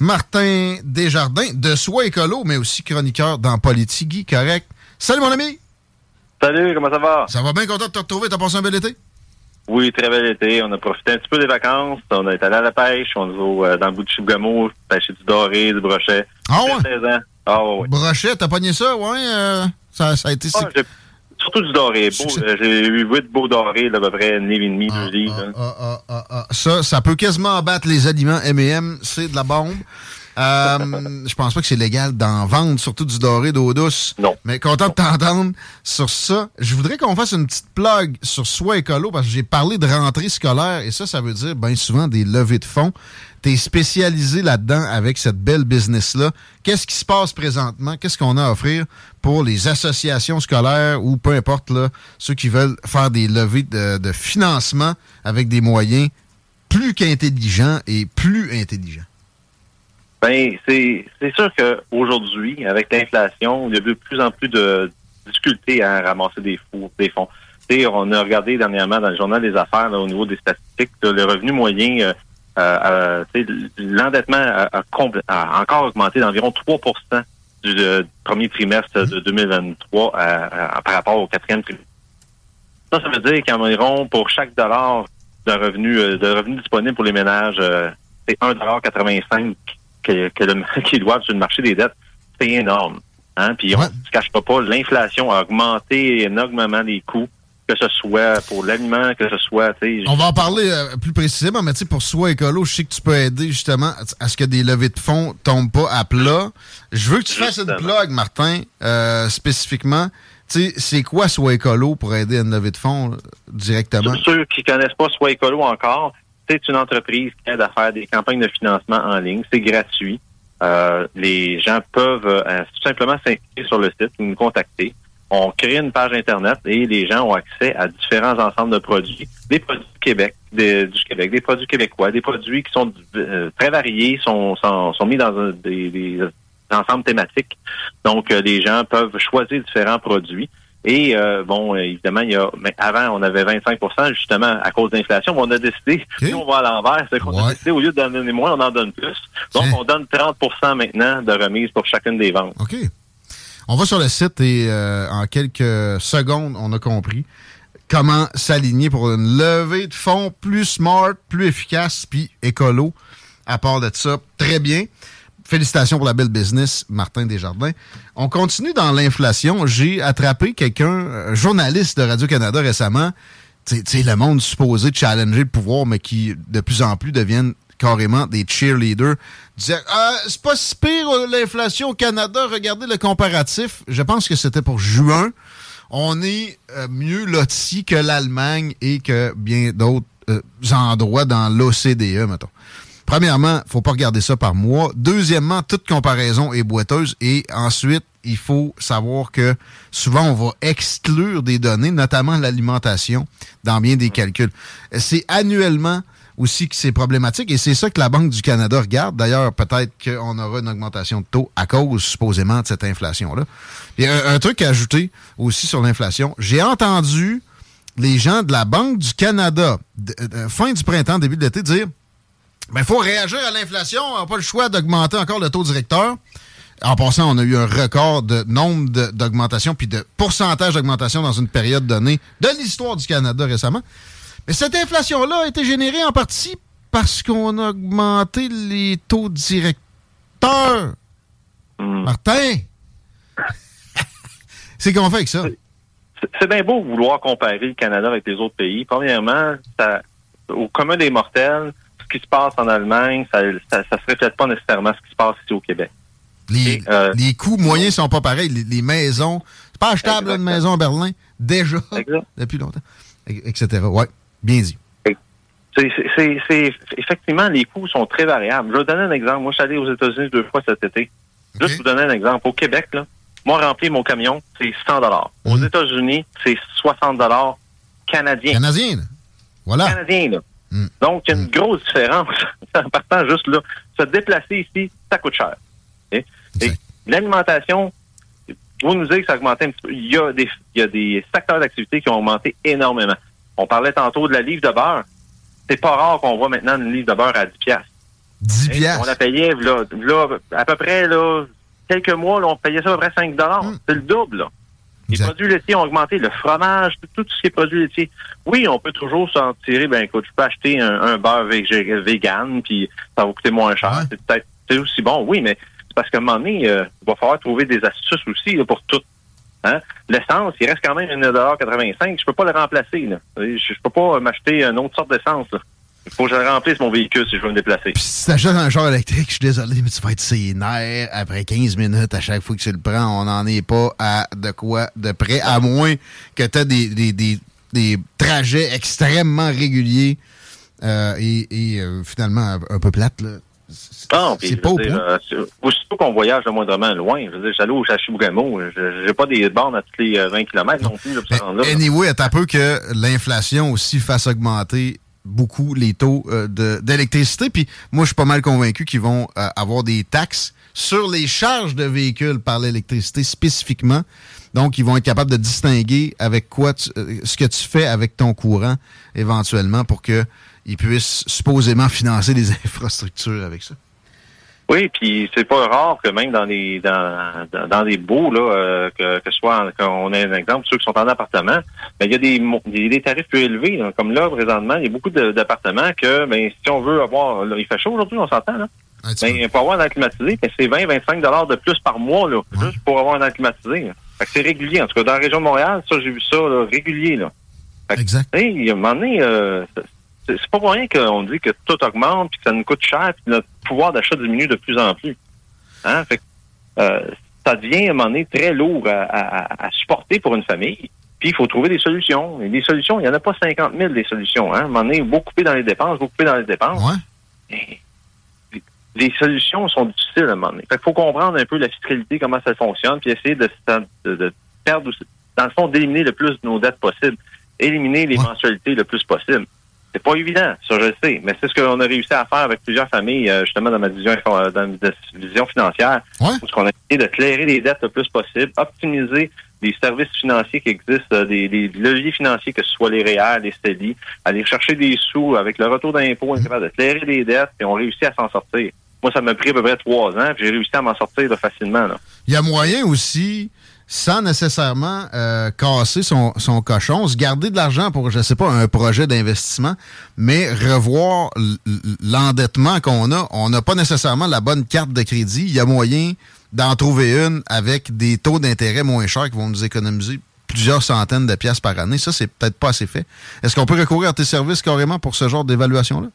Martin Desjardins, de Soi Écolo, mais aussi chroniqueur dans Politigui, correct? Salut mon ami! Salut, comment ça va? Ça va bien content de te retrouver, t'as passé un bel été? Oui, très bel été. On a profité un petit peu des vacances. On est allé à la pêche. On est euh, dans le bout de Chibougamau, pêcher du doré, du brochet. Ah ouais? 16 ans. Ah ouais. Brochet, t'as pogné ça, ouais? euh, ça, ça a été... Ah, surtout du doré. Beau, euh, J'ai eu 8 beaux dorés, là, à peu près une livre et demie, deux livres. là. Ah, ah, ah, ah. Ça, ça peut quasiment abattre les aliments M&M, c'est de la bombe. Euh, je pense pas que c'est légal d'en vendre, surtout du doré d'eau douce. Non. Mais content de t'entendre sur ça. Je voudrais qu'on fasse une petite plug sur Soi Écolo parce que j'ai parlé de rentrée scolaire et ça, ça veut dire bien souvent des levées de fonds. T'es spécialisé là-dedans avec cette belle business-là. Qu'est-ce qui se passe présentement? Qu'est-ce qu'on a à offrir pour les associations scolaires ou peu importe, là, ceux qui veulent faire des levées de, de financement avec des moyens plus qu'intelligents et plus intelligents? Ben, c'est c'est sûr qu'aujourd'hui, avec l'inflation, il y a de plus en plus de difficultés à ramasser des, fous, des fonds. Tu sais, on a regardé dernièrement dans le journal des affaires, là, au niveau des statistiques, là, le revenu moyen, euh, euh, euh, l'endettement a, a encore augmenté d'environ 3% du euh, premier trimestre de 2023 à- à- par rapport au quatrième trimestre. Ça, ça veut dire qu'environ pour chaque dollar de revenu, euh, de revenu disponible pour les ménages, euh, c'est 1,85 que, que le, qu'ils doivent sur le marché des dettes. C'est énorme. Hein? Puis on ne se cachera pas, l'inflation a augmenté énormément les coûts, que ce soit pour l'aliment, que ce soit, On va en parler euh, plus précisément, mais pour Soi Écolo, je sais que tu peux aider justement à ce que des levées de fonds tombent pas à plat. Je veux que tu fasses une plug, Martin, euh, spécifiquement. C'est quoi Soi Écolo pour aider à une levée de fonds euh, directement? Pour ceux qui connaissent pas Soit Écolo encore, c'est une entreprise qui aide à faire des campagnes de financement en ligne. C'est gratuit. Euh, les gens peuvent euh, tout simplement s'inscrire sur le site ou nous contacter. On crée une page Internet et les gens ont accès à différents ensembles de produits. Des produits du Québec, des- du Québec, des produits québécois, des produits qui sont euh, très variés, sont, sont, sont mis dans des, des ensembles thématiques. Donc, euh, les gens peuvent choisir différents produits. Et euh, bon, évidemment, il y a mais avant, on avait 25% justement à cause de l'inflation. mais On a décidé, nous, on va à l'envers. C'est qu'on a décidé, au lieu de donner moins, on en donne plus. Donc, on donne 30% maintenant de remise pour chacune des ventes. OK. On va sur le site et euh, en quelques secondes, on a compris comment s'aligner pour une levée de fonds plus smart, plus efficace, puis écolo. À part de ça, très bien. Félicitations pour la belle business, Martin Desjardins. On continue dans l'inflation. J'ai attrapé quelqu'un, un journaliste de Radio-Canada récemment, tu le monde supposé challenger le pouvoir, mais qui de plus en plus deviennent carrément des cheerleaders. Ah, c'est pas si pire euh, l'inflation au Canada, regardez le comparatif. Je pense que c'était pour juin. On est euh, mieux loti que l'Allemagne et que bien d'autres euh, endroits dans l'OCDE, mettons. Premièrement, faut pas regarder ça par mois. Deuxièmement, toute comparaison est boiteuse. Et ensuite, il faut savoir que souvent, on va exclure des données, notamment l'alimentation, dans bien des calculs. C'est annuellement aussi que c'est problématique et c'est ça que la Banque du Canada regarde. D'ailleurs, peut-être qu'on aura une augmentation de taux à cause, supposément, de cette inflation-là. Et un, un truc à ajouter aussi sur l'inflation, j'ai entendu les gens de la Banque du Canada, fin du printemps, début de l'été, dire il Ben, faut réagir à l'inflation. On n'a pas le choix d'augmenter encore le taux directeur. En passant, on a eu un record de nombre d'augmentations puis de pourcentage d'augmentation dans une période donnée de l'histoire du Canada récemment. Mais cette inflation-là a été générée en partie parce qu'on a augmenté les taux directeurs. Hmm. Martin! C'est qu'on fait avec ça. C'est- bien beau vouloir comparer le Canada avec les autres pays. Premièrement, ça, au commun des mortels, qui se passe en Allemagne, ça ne se reflète pas nécessairement ce qui se passe ici au Québec. Les, Et, euh, les coûts moyens sont pas pareils. Les, les maisons, c'est pas achetable là, une maison à Berlin, déjà, Exact. depuis longtemps, et- etc. Ouais, bien dit. C'est- c'est- c'est- c'est- effectivement, les coûts sont très variables. Je vais vous donner un exemple. Moi, je suis allé aux États-Unis deux fois cet été. Ok. Juste vous donner un exemple. Au Québec, là, moi, remplir mon camion, c'est 100 Aux Mhm. États-Unis, c'est 60 canadiens. Canadien, là. Voilà. Canadiens, là. Mm. Donc, il y a une grosse différence. en partant juste là, se déplacer ici, ça coûte cher. Et, et Exact. l'alimentation, vous nous dites que ça a augmenté un petit peu. Il y a des, il y a des secteurs d'activité qui ont augmenté énormément. On parlait tantôt de la livre de beurre. C'est pas rare qu'on voit maintenant une livre de beurre à 10 piastres. 10 Hein, On piastres. la payait, là, là, à peu près, là, quelques mois, là, on payait ça à peu près 5 Mm. C'est le double, là. Les produits laitiers ont augmenté, le fromage, tout, ce qui est produits laitiers. Oui, on peut toujours s'en tirer, ben écoute, je peux acheter un, un beurre vegan, puis ça va coûter moins cher. Ouais. C'est peut-être c'est aussi bon, oui, mais c'est parce qu'à un moment donné, euh, il va falloir trouver des astuces aussi là, pour tout. Hein? L'essence, il reste quand même 1,85 Je peux pas le remplacer. Là. Je, je peux pas m'acheter une autre sorte d'essence. là. Il faut que je remplisse mon véhicule si je veux me déplacer. Puis si t'achètes un char électrique, je suis désolé, mais tu vas être nerfs après 15 minutes à chaque fois que tu le prends. On n'en est pas à de quoi de près, à moins que tu aies des, des, des, des trajets extrêmement réguliers euh, et, et, euh, finalement un, peu plates. Là. C'est Non, puis, c'est je pas dire, euh, qu'on voyage de moindrement loin, je veux dire, j'allais au Chachibougamau, je j'ai pas des bornes à tous les euh, 20 km non plus, là, Anyway, attends un peu que l'inflation aussi fasse augmenter beaucoup les taux euh, d'électricité. Puis moi, je suis pas mal convaincu qu'ils vont euh, avoir des taxes sur les charges de véhicules par l'électricité spécifiquement. Donc, ils vont être capables de distinguer avec quoi tu- euh, ce que tu fais avec ton courant éventuellement pour que ils puissent supposément financer des infrastructures avec ça. Oui, puis c'est pas rare que même dans les dans, dans, dans des beaux, là, euh, que, que ce soit, qu'on ait un exemple, ceux qui sont en appartement, ben, il y a des, des, des tarifs plus élevés. là. comme là, présentement, il y a beaucoup d'appartements que, ben, si on veut avoir, là, il fait chaud aujourd'hui, on s'entend, là. Un petit Ben, pour avoir un climatisé, ben, c'est 20-25 dollars de plus par mois, là, Ouais. juste pour avoir un climatisé. là. Fait que c'est régulier. En tout cas, dans la région de Montréal, ça, j'ai vu ça, là, régulier, là. exact. Hey, il y a un moment donné, euh, c'est- pas pour rien qu'on dit que tout augmente, puis que ça nous coûte cher, puis que notre pouvoir d'achat diminue de plus en plus. Hein? Fait que, euh, ça devient à un moment donné très lourd à, à- à supporter pour une famille. Puis il faut trouver des solutions. Et des solutions, il n'y en a pas 50 000 des solutions. Hein? À un moment donné, il faut couper dans les dépenses, faut couper dans les dépenses. Ouais. Et les- solutions sont difficiles à un moment donné. Fait qu'il faut comprendre un peu la fiscalité, comment ça fonctionne, puis essayer de, de, de perdre, dans le fond, d'éliminer le plus de nos dettes possibles, éliminer les Ouais. mensualités le plus possible. C'est pas évident, ça je le sais, mais c'est ce qu'on a réussi à faire avec plusieurs familles, euh, justement dans ma vision, info- dans ma vision financière, Ouais. où on a essayé de clairer les dettes le plus possible, optimiser les services financiers qui existent, euh, des, des leviers financiers, que ce soit les REER, les CELI, aller chercher des sous avec le retour d'impôt, capable de clairer les dettes, et on réussit à s'en sortir. Moi, ça m'a pris à peu près trois ans, puis j'ai réussi à m'en sortir là, facilement. Là. Il y a moyen aussi, sans nécessairement euh, casser son, son cochon, se garder de l'argent pour, je sais pas, un projet d'investissement, mais revoir l'endettement qu'on a. On n'a pas nécessairement la bonne carte de crédit. Il y a moyen d'en trouver une avec des taux d'intérêt moins chers qui vont nous économiser plusieurs centaines de piastres par année. Ça, c'est peut-être pas assez fait. Est-ce qu'on peut recourir à tes services carrément pour ce genre d'évaluation-là?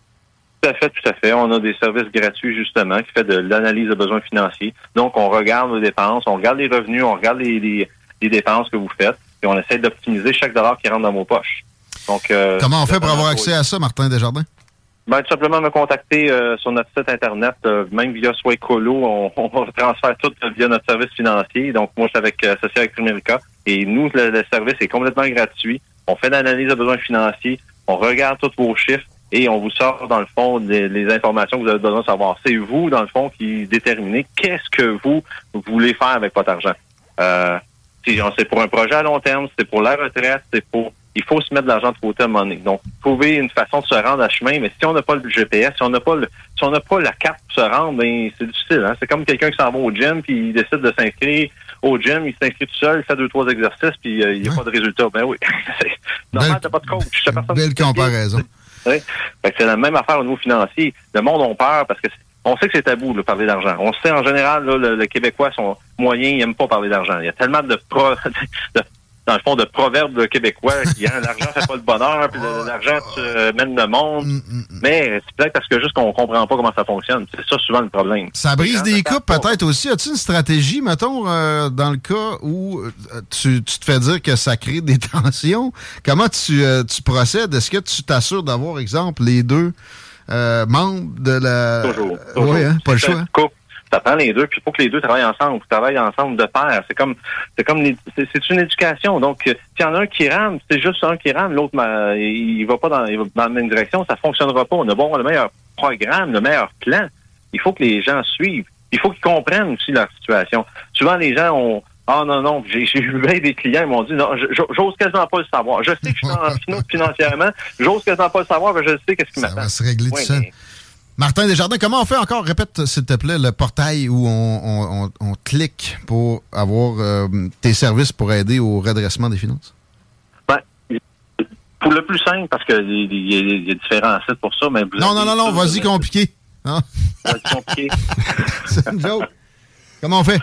Tout à fait, tout à fait. On a des services gratuits, justement, qui fait de l'analyse de besoins financiers. Donc, on regarde vos dépenses, on regarde les revenus, on regarde les, les, les dépenses que vous faites, et on essaie d'optimiser chaque dollar qui rentre dans vos poches. Donc, euh, Comment on fait pour avoir accès à ça, Martin Desjardins? Ben, tout simplement me contacter euh, sur notre site Internet, euh, même via Swaycolo, on, on transfère tout via notre service financier. Donc, moi, je suis avec, associé avec Primerica. Et nous, le, le service est complètement gratuit. On fait l'analyse de besoins financiers, on regarde tous vos chiffres et on vous sort, dans le fond, les, les informations que vous avez besoin de savoir. C'est vous, dans le fond, qui déterminez qu'est-ce que vous voulez faire avec votre argent. Euh, si- c'est pour un projet à long terme, c'est pour la retraite, c'est pour il faut se mettre de l'argent de côté à un moment donné. Donc, trouver une façon de se rendre à chemin, mais si on n'a pas le GPS, si on n'a pas le, si on n'a pas la carte pour se rendre, ben c'est difficile. Hein? C'est comme quelqu'un qui s'en va au gym puis il décide de s'inscrire au gym, il s'inscrit tout seul, il fait deux, trois exercices, puis euh, il n'y a Ouais. pas de résultat. Ben oui. Normal, t'as pas de coach. t'as personne Comparaison. c'est la même affaire au niveau financier. Le monde a peur parce que on sait que c'est tabou de parler d'argent. On sait en général, là, le, Québécois sont moyens, ils n'aiment pas parler d'argent. Il y a tellement de, pro, dans le fond, de proverbes québécois qui hein, l'argent fait pas le bonheur, puis l'argent mène le monde. Mm, mm, mm. Mais c'est peut-être parce que juste qu'on comprend pas comment ça fonctionne. C'est ça souvent le problème. Ça brise des coupes peut-être aussi. As-tu une stratégie, mettons, euh, dans le cas où euh, tu, te fais dire que ça crée des tensions? Comment tu, euh, tu procèdes? Est-ce que tu t'assures d'avoir, exemple, les deux membres de la... Toujours. Oui, hein, pas le choix ça prend les deux, puis il faut que les deux travaillent ensemble, travaillent ensemble de pair. C'est comme c'est comme c'est une éducation. Donc, s'il y en a un qui rame, c'est juste un qui rame, l'autre il va pas dans, il va dans la même direction, ça fonctionnera pas. On a bon le meilleur programme, le meilleur plan. Il faut que les gens suivent. Il faut qu'ils comprennent aussi leur situation. Souvent, les gens ont ah non, non, j'ai eu bien des clients, ils m'ont dit non, j'ose quasiment pas le savoir. Je sais que je suis en financièrement, j'ose quasiment pas le savoir, mais je sais qu'est-ce qui m'attend. Ça va se régler tout seul. Martin Desjardins, comment on fait encore? Répète, s'il te plaît, le portail où on, clique pour avoir euh, tes services pour aider au redressement des finances? Ben, pour le plus simple, parce qu'il y, y, a différents sites pour ça, mais... Non, non, non, non, vas-y compliqué. Vas-y compliqué. C'est une joke. Comment on fait?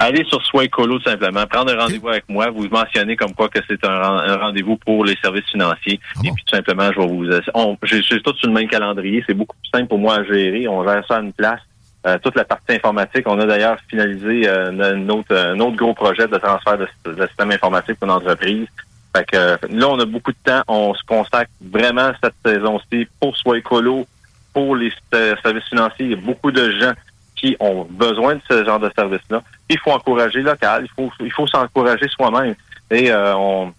Allez sur Swaycolo tout simplement, prendre un rendez-vous avec moi, vous mentionnez comme quoi que c'est un, rendez-vous pour les services financiers. Ah et puis tout simplement, je vais vous on, j'ai, tout sur le même calendrier, c'est beaucoup plus simple pour moi à gérer, on gère ça à une place. Euh, toute la partie informatique, on a d'ailleurs finalisé euh, un, autre, un autre gros projet de transfert de, système informatique pour l'entreprise. Fait que là, on a beaucoup de temps, on se consacre vraiment cette saison-ci pour Swaycolo, pour les euh, services financiers. Il y a beaucoup de gens qui ont besoin de ce genre de service-là. Il faut encourager local, il faut il faut s'encourager soi-même. Et euh, on,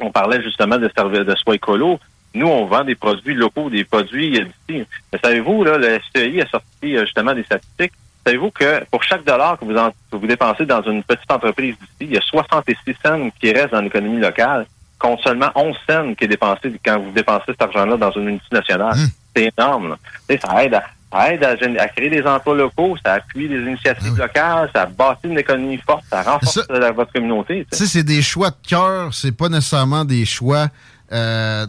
on parlait justement de de soins écolo. Nous, on vend des produits locaux, des produits d'ici. savez-vous, là, le STI a sorti euh, justement des statistiques. Savez-vous que pour chaque dollar que vous, vous dépensez dans une petite entreprise d'ici, il y a 66 cents qui restent dans l'économie locale, contre seulement 11 cents qui est dépensé quand vous dépensez cet argent-là dans une multinationale. Mmh. C'est énorme. Ça aide à, aide à, créer des emplois locaux, ça appuie des initiatives ah locales, ça bâtit une économie forte, ça renforce votre communauté. Tu sais, c'est des choix de cœur, c'est pas nécessairement des choix. Euh,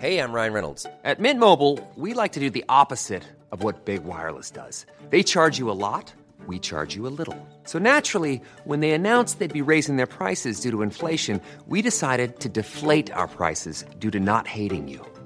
hey, I'm Ryan Reynolds. At Mint Mobile, we like to do the opposite of what Big Wireless does. They charge you a lot, we charge you a little. So naturally, when they announced they'd be raising their prices due to inflation, we decided to deflate our prices due to not hating you.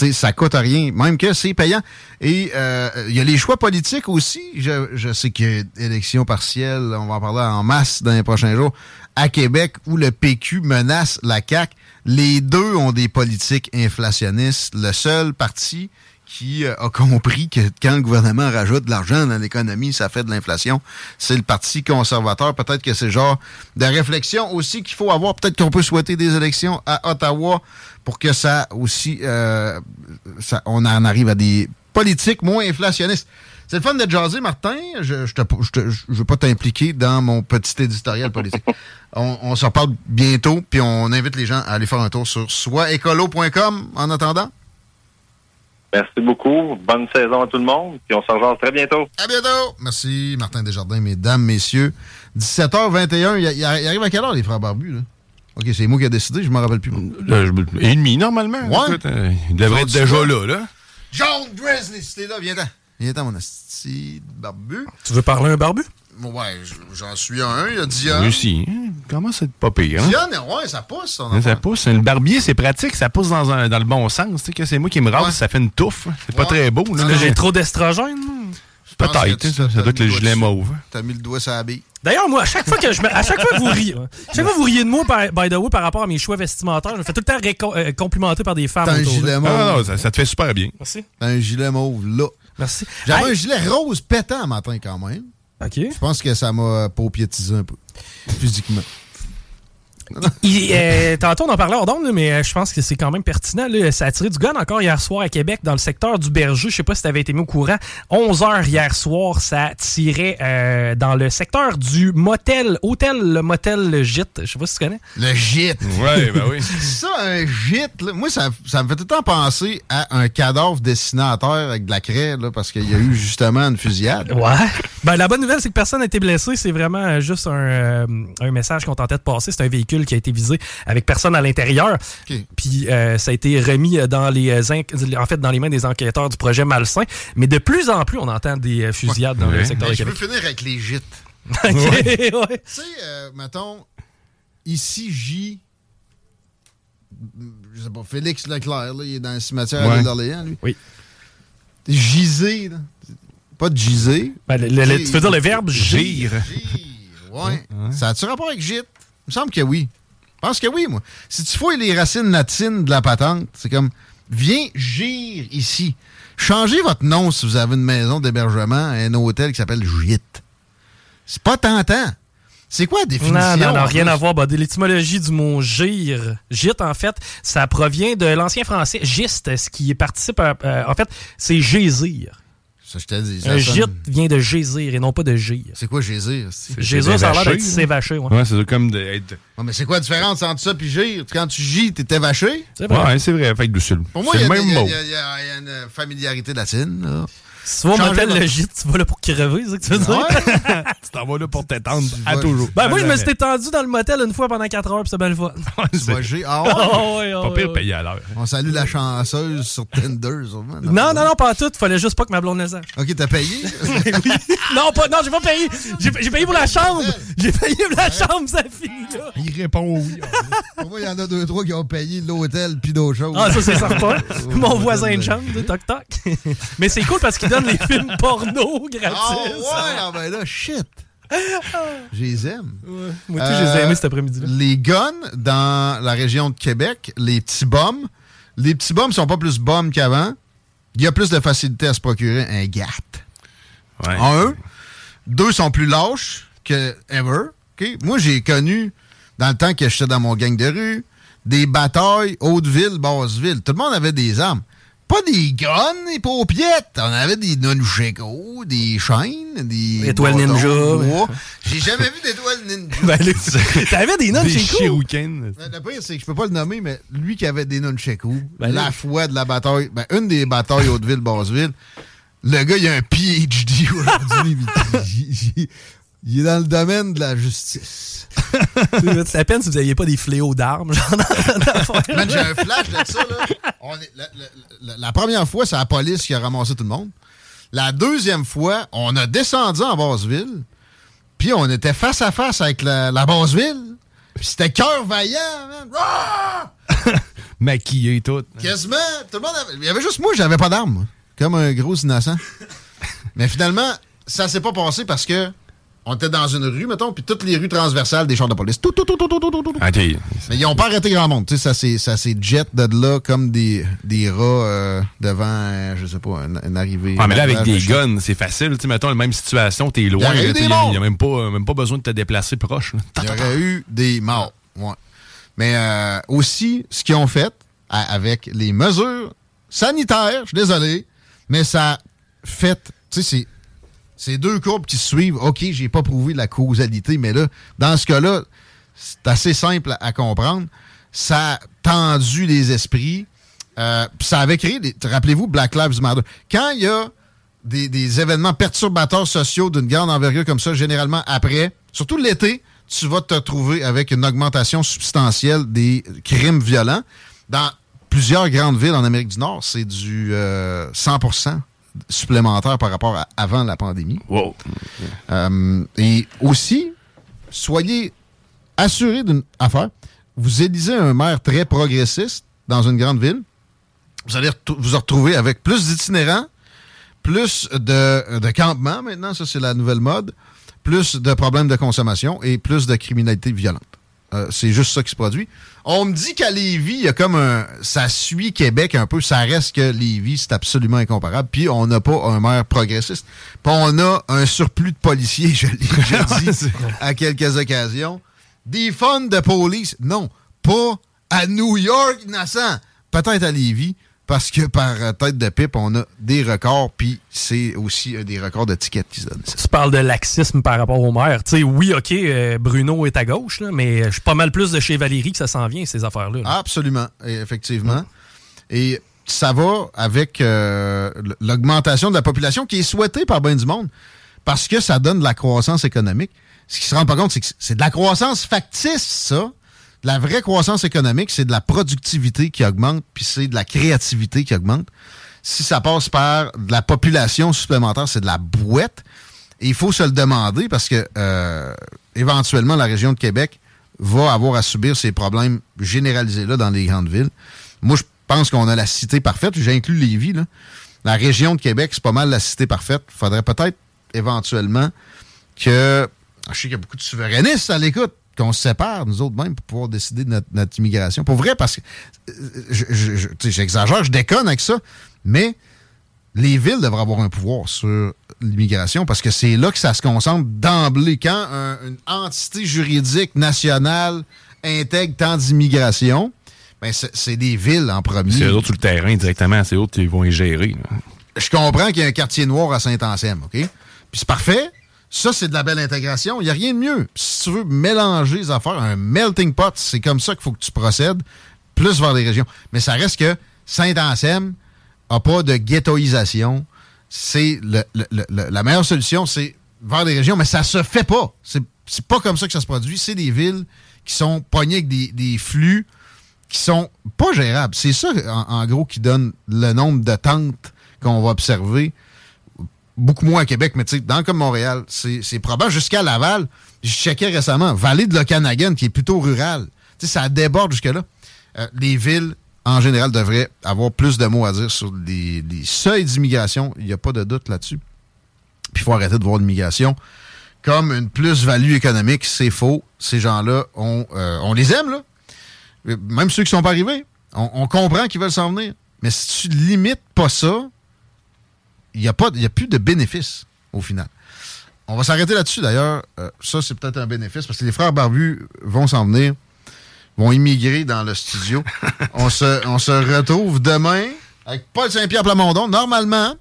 sais, ça coûte rien, même que c'est payant. Et euh, il y a les choix politiques aussi. Je, sais qu'il y a élection partielle, on va en parler en masse dans les prochains jours, à Québec, où le PQ menace la CAQ. Les deux ont des politiques inflationnistes. Le seul parti qui euh, a compris que quand le gouvernement rajoute de l'argent dans l'économie, ça fait de l'inflation. C'est le Parti conservateur. Peut-être que c'est genre de réflexion aussi qu'il faut avoir. Peut-être qu'on peut souhaiter des élections à Ottawa pour que ça aussi, euh, ça, on en arrive à des politiques moins inflationnistes. C'est le fun de jaser, Martin. Je je, veux pas t'impliquer dans mon petit éditorial politique. on, se reparle bientôt, puis on invite les gens à aller faire un tour sur soitécolo.com en attendant. Merci beaucoup. Bonne saison à tout le monde. Puis on se rejoint très bientôt. À bientôt. Merci, Martin Desjardins, mesdames, messieurs. 17h21. Il, arrive à quelle heure, les frères barbus, là? OK, c'est moi qui ai décidé, je m'en rappelle plus. Euh, et demi, normalement. Ouais. Euh, il devrait être déjà là, là. John Grizzly, si t'es là, viens-t'en. Viens-t'en, mon asti barbu. Tu veux parler à un barbu? Ouais, j'en suis un. Il y a Dion. Oui, aussi. Comment c'est pas pire, hein? Dion, ouais, ça pousse. ça pousse. Le barbier, c'est pratique. Ça pousse dans, un, dans le bon sens. Tu sais, que c'est moi qui me rase, ça fait une touffe. C'est pas très beau. Là, j'ai trop d'estrogène. Peut-être, ça, ça doit être le gilet mauve. T'as mis le doigt sur la bille. D'ailleurs, moi, à chaque fois que je me, à chaque fois que vous riez, à chaque fois que vous riez de moi, par, by the way, par rapport à mes choix vestimentaires, je me fais tout le temps euh, complimenter par des femmes. T'as un autour, gilet là. mauve. Ah, non, ça, ça te fait super bien. Merci. T'as un gilet mauve, là. Merci. J'avais Hey, un gilet rose pétant matin, quand même. Je pense que ça m'a paupiétisé un peu. Physiquement. Il- euh, tantôt, on en parlait hors d'onde, mais euh, je pense que c'est quand même pertinent. Là. Ça a tiré du gun encore hier soir à Québec, dans le secteur du Berger. Je sais pas si tu avais été mis au courant. 11 heures hier soir, ça tirait euh, dans le secteur du motel, hôtel, le motel le Gîte. Je sais pas si tu connais. Le gîte. Ouais, ben oui. Ça, un gîte, là, moi, ça, ça me fait tout le temps penser à un cadavre dessiné à terre avec de la craie, là, parce qu'il y a eu justement une fusillade. Ouais. Ben, la bonne nouvelle, c'est que personne n'a été blessé. C'est vraiment euh, juste un, euh, un message qu'on tentait de passer. C'est un véhicule qui a été visé avec personne à l'intérieur. Puis euh, ça a été remis dans les euh, en fait dans les mains des enquêteurs du projet Malsain. Mais de plus en plus, on entend des euh, fusillades dans le secteur Mais de je veux Québec. finir avec les gîtes. Ouais. Tu sais, euh, mettons, ici, J. Je sais pas, Félix Leclerc, là, il est dans le cimetière à Ouais. d'Orléans, lui. Oui. Gisé, là. Pas de gisé. Ben, le- le- le- tu veux dire le verbe gire? Gire. Ouais. Ça a-tu rapport avec gîte? Il me semble que oui. Je pense que oui, moi. Si tu fouilles les racines latines de la patente, c'est comme viens gire ici. Changez votre nom si vous avez une maison d'hébergement, un hôtel qui s'appelle gîte. C'est pas tentant. C'est quoi la définition? Non, non, non, en rien à voir. De l'étymologie du mot gire. Gite, en fait, ça provient de l'ancien français giste, ce qui participe à. euh, en fait, c'est gésir. Ça, je te dis. ça Un sonne- gîte vient de gésir et non pas de gire. C'est quoi gésir? Gésir, ça a l'air d'être s'évacher, ouais. Ouais, c'est comme d'être. Ouais, mais c'est quoi la différence entre ça et gire? Quand tu gis, t'es vaché? C'est vrai. Ouais, c'est vrai. Fait que Pour moi, c'est il y, y a- mot. il y y a une familiarité latine. Là. Si tu vas le gîte, tu vas là pour crever, c'est ce que tu veux dire? Ouais. Tu t'en vas là pour t'étendre à vas- toujours. Ben, moi, je me suis étendu dans le motel une fois pendant 4 heures, puis c'est bien le fun. Tu vas gir. Ah ouais? Ah ouais, Pas pire payé à l'heure. On salue la chanceuse sur Tinder, sûrement. Non, non, non, pas tout. Fallait juste pas que ma blonde le sache. OK, t'as payé? non, pas, non, j'ai pas payé. J'ai payé pour la chambre. J'ai payé pour la chambre, ça finit là. Il répond oui. Pour moi, il y en a deux, trois qui ont payé l'hôtel puis d'autres choses. Ah, ça, c'est certain. Mon voisin de chambre, de toc toc. Mais c'est cool parce qu'il donne les films porno gratis. Ah ouais, ah ben là, shit. Je les aime. Moi, tout, je les ai Euh, aimés cet après-midi-là. Les guns dans la région de Québec, les petits bombes, les petits bombes sont pas plus bombes qu'avant. Il y a plus de facilité à se procurer un GAT. Ouais. Un. Deux sont plus lâches que ever. OK? Moi, j'ai connu, dans le temps que j'étais dans mon gang de rue, des batailles Haute-Ville, Basse-Ville. Tout le monde avait des armes. Pas des guns et paupiettes. On avait des nunchakos, des chaînes, des... Étoiles ninja. J'ai jamais vu d'étoiles ninja. Ben, t'avais des notes Des. Ben, Le pire, c'est que je peux pas le nommer, mais lui qui avait des nunchakus, Ben la foi de la bataille, ben, une des batailles Haute-Ville, Basse-Ville, le gars, il a un PhD aujourd'hui. Il, est dans le domaine de la justice. C'est à peine si vous n'aviez pas des fléaux d'armes. Man, j'ai un flash de ça, là. On est- la, la- la- la première fois, c'est la police qui a ramassé tout le monde. La deuxième fois, on a descendu en Basse-Ville, puis on était face à face avec la, la Basse-Ville. Puis c'était cœur vaillant, man. Ah! Maquillé tout. Quasiment. Tout le monde avait- Il y avait juste moi, j'avais pas d'arme. moi. Comme un gros innocent. Mais finalement, ça s'est pas passé parce que on était dans une rue, mettons, puis toutes les rues transversales des chars de police. Tout, tout, tout, tout, tout, tout, tout. Mais ils ont pas arrêté grand monde. Tu sais, ça s'est- jet de là comme des, des rats euh, devant, euh, je sais pas, une, une arrivée. Ah, mais là, avec des de guns, c'est facile. Tu sais, mettons, la même situation, t'es loin. Il n'y a, même pas, même pas besoin de te déplacer proche. Il y aurait eu des morts. Ouais. Mais euh, aussi, ce qu'ils ont fait à- avec les mesures sanitaires, je suis désolé, mais ça fait, tu sais, c'est ces deux courbes qui se suivent. OK, j'ai pas prouvé la causalité, mais là, dans ce cas-là, c'est assez simple à, comprendre. Ça a tendu les esprits. Euh, ça avait créé, des- rappelez-vous, Black Lives Matter. Quand il y a des, des événements perturbateurs sociaux d'une grande envergure comme ça, généralement après, surtout l'été, tu vas te trouver avec une augmentation substantielle des crimes violents. Dans plusieurs grandes villes en Amérique du Nord, c'est du euh, 100% supplémentaire par rapport à avant la pandémie. Wow. Euh, et aussi, soyez assurés d'une affaire. Vous élisez un maire très progressiste dans une grande ville. Vous allez vous retrouver avec plus d'itinérants, plus de, de campements maintenant, ça c'est la nouvelle mode, plus de problèmes de consommation et plus de criminalité violente. Euh, c'est juste ça qui se produit. On me dit qu'à Lévis, il y a comme un. Ça suit Québec un peu. Ça reste que Lévis, c'est absolument incomparable. Puis on n'a pas un maire progressiste. Puis on a un surplus de policiers, je l'ai déjà dit à quelques occasions. Des funds de police. Non, pas à New York, innocent. Peut-être à Lévis parce que par tête de pipe, on a des records, puis c'est aussi des records de tickets qui se donnent. Tu parles de laxisme par rapport au maire. Tu sais, oui, OK, euh, Bruno est à gauche, mais je suis pas mal plus de chez Valérie que ça s'en vient, ces affaires-là. Absolument, effectivement. Et ça va avec euh, l'augmentation de la population qui est souhaitée par bien du monde, parce que ça donne de la croissance économique. Ce qui se rend pas compte, c'est que c'est de la croissance factice, ça la vraie croissance économique, c'est de la productivité qui augmente, puis c'est de la créativité qui augmente. Si ça passe par de la population supplémentaire, c'est de la bouette. Et il faut se le demander parce que euh, éventuellement, la région de Québec va avoir à subir ces problèmes généralisés-là dans les grandes villes. Moi, je pense qu'on a la cité parfaite. J'inclus Lévis. Là. La région de Québec, c'est pas mal la cité parfaite. Il faudrait peut-être éventuellement que... Je sais qu'il y a beaucoup de souverainistes à l'écoute qu'on se sépare, nous autres mêmes, pour pouvoir décider de notre, immigration. Pour vrai, parce que euh, j'exagère, je, déconne avec ça, mais les villes devraient avoir un pouvoir sur l'immigration parce que c'est là que ça se concentre d'emblée. Quand une entité juridique nationale intègre tant d'immigration, ben c'est des villes en premier. C'est eux autres sur le terrain directement, c'est eux qui vont y gérer. Je comprends qu'il y a un quartier noir à Saint-Anselme, OK? Puis c'est parfait, ça, c'est de la belle intégration. Il n'y a rien de mieux. Si tu veux mélanger les affaires, un melting pot, c'est comme ça qu'il faut que tu procèdes, plus vers les régions. Mais ça reste que Saint-Anselme n'a pas de ghettoisation. C'est la meilleure solution, c'est vers les régions, mais ça se fait pas. C'est pas comme ça que ça se produit. C'est des villes qui sont pognées avec des, flux qui sont pas gérables. C'est ça, en, gros, qui donne le nombre de tentes qu'on va observer beaucoup moins à Québec, mais tu sais, dans comme Montréal, c'est probable. Jusqu'à Laval, je checkais récemment, Vallée de l'Okanagan, qui est plutôt rural. Tu sais, ça déborde jusque-là. Euh, les villes, en général, devraient avoir plus de mots à dire sur les, seuils d'immigration. Il n'y a pas de doute là-dessus. Puis il faut arrêter de voir l'immigration comme une plus-value économique. C'est faux. Ces gens-là, on, euh, on les aime, là. Même ceux qui sont pas arrivés. On, on comprend qu'ils veulent s'en venir. Mais si tu limites pas ça, il n'y a, pas, a plus de bénéfices au final. On va s'arrêter là-dessus d'ailleurs. Euh, ça, c'est peut-être un bénéfice parce que les frères barbus vont s'en venir, vont immigrer dans le studio. on, se, on se retrouve demain avec Paul Saint-Pierre Plamondon. Normalement,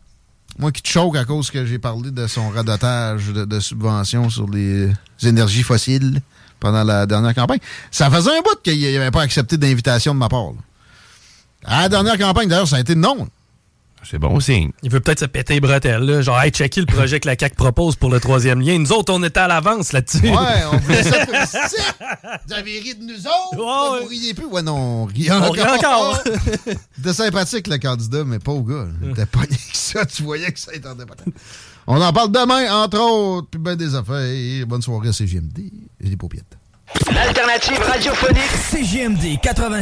moi qui te choque à cause que j'ai parlé de son radotage de, subventions sur les énergies fossiles pendant la dernière campagne. Ça faisait un bout qu'il n'avait pas accepté d'invitation de ma part. À la dernière campagne, d'ailleurs, ça a été non. C'est bon signe. Il veut peut-être se péter les bretelles, là. Genre, hey, checker le projet que la CAQ propose pour le troisième lien. Nous autres, on était à l'avance là-dessus. Ouais, on voulait ça Vous avez ri de nous autres. Ouais, Vous riez plus. Ouais, non, on rit encore. On rit encore. C'était sympathique, le candidat, mais pas au gars. T'es pas que ça. Tu voyais que ça était pas On en parle demain, entre autres. Puis ben des affaires. Bonne soirée à CGMD. J'ai des paupiètes. L'alternative radiophonique CGMD 80.